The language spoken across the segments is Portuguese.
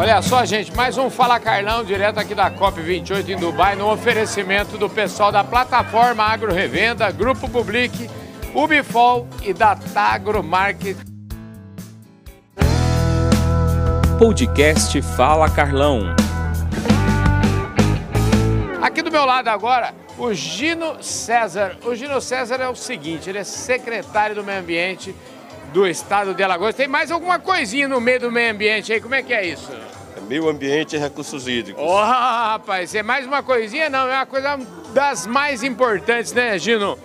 Olha só, gente, mais um Fala Carlão, direto aqui da COP28 em Dubai, no oferecimento do pessoal da plataforma Agro Revenda, Grupo Public, Ubifol e da Tagro Market. Podcast Fala Carlão. Aqui do meu lado agora, o Gino César. O Gino César é o seguinte, ele é secretário do Meio Ambiente do estado de Alagoas. Tem mais alguma coisinha no meio do meio ambiente aí? Como é que é isso? É meio ambiente e recursos hídricos. Oh, rapaz, é mais uma coisinha? Não, é uma coisa das mais importantes, né, Gino?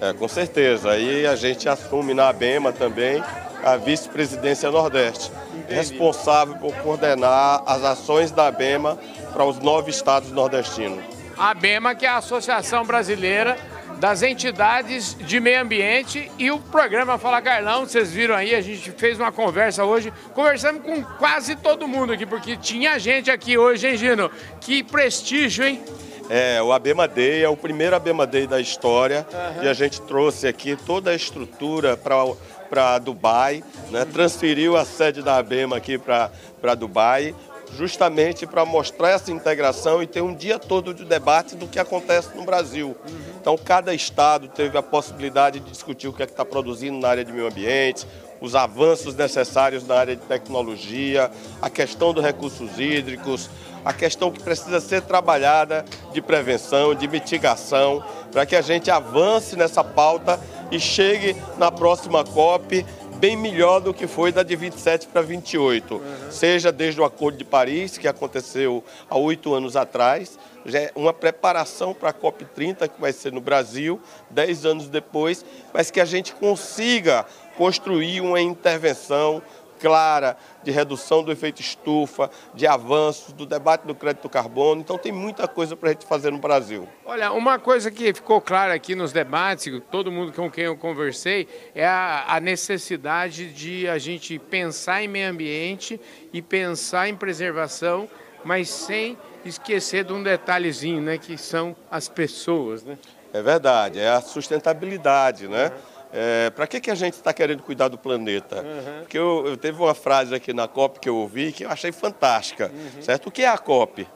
É, com certeza. Aí a gente assume na ABEMA também a vice-presidência Nordeste, Entendi. responsável por coordenar as ações da ABEMA para os nove estados nordestinos. A ABEMA, que é a Associação Brasileira das entidades de meio ambiente e o programa Fala Carlão, vocês viram aí, a gente fez uma conversa hoje, conversamos com quase todo mundo aqui, porque tinha gente aqui hoje, hein, Gino? Que prestígio, hein? É, o Abema Day é o primeiro Abema Day da história uhum. e a gente trouxe aqui toda a estrutura para Dubai, né? transferiu a sede da Abema aqui para Dubai justamente para mostrar essa integração e ter um dia todo de debate do que acontece no Brasil. Então, cada estado teve a possibilidade de discutir o que é que está produzindo na área de meio ambiente, os avanços necessários na área de tecnologia, a questão dos recursos hídricos, a questão que precisa ser trabalhada de prevenção, de mitigação, para que a gente avance nessa pauta e chegue na próxima COP bem melhor do que foi da de 27 para 28. Uhum. Seja desde o Acordo de Paris, que aconteceu há oito anos atrás, já é uma preparação para a COP30, que vai ser no Brasil, dez anos depois, mas que a gente consiga construir uma intervenção clara de redução do efeito estufa, de avanços, do debate do crédito carbono. Então tem muita coisa para a gente fazer no Brasil. Olha, uma coisa que ficou clara aqui nos debates, todo mundo com quem eu conversei, é a, a necessidade de a gente pensar em meio ambiente e pensar em preservação, mas sem esquecer de um detalhezinho, né, que são as pessoas, né? É verdade, é a sustentabilidade, né? Uhum. É, para que, que a gente está querendo cuidar do planeta? Uhum. Porque eu, eu, teve uma frase aqui na COP que eu ouvi que eu achei fantástica, uhum. certo? O que é a COP?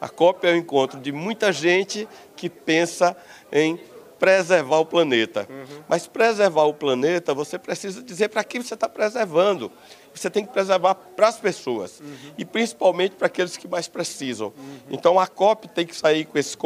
A COP é o encontro de muita gente que pensa em preservar o planeta. Uhum. Mas preservar o planeta, você precisa dizer para quem você está preservando. Você tem que preservar para as pessoas uhum. e principalmente para aqueles que mais precisam. Uhum. Então a COP tem que sair com esse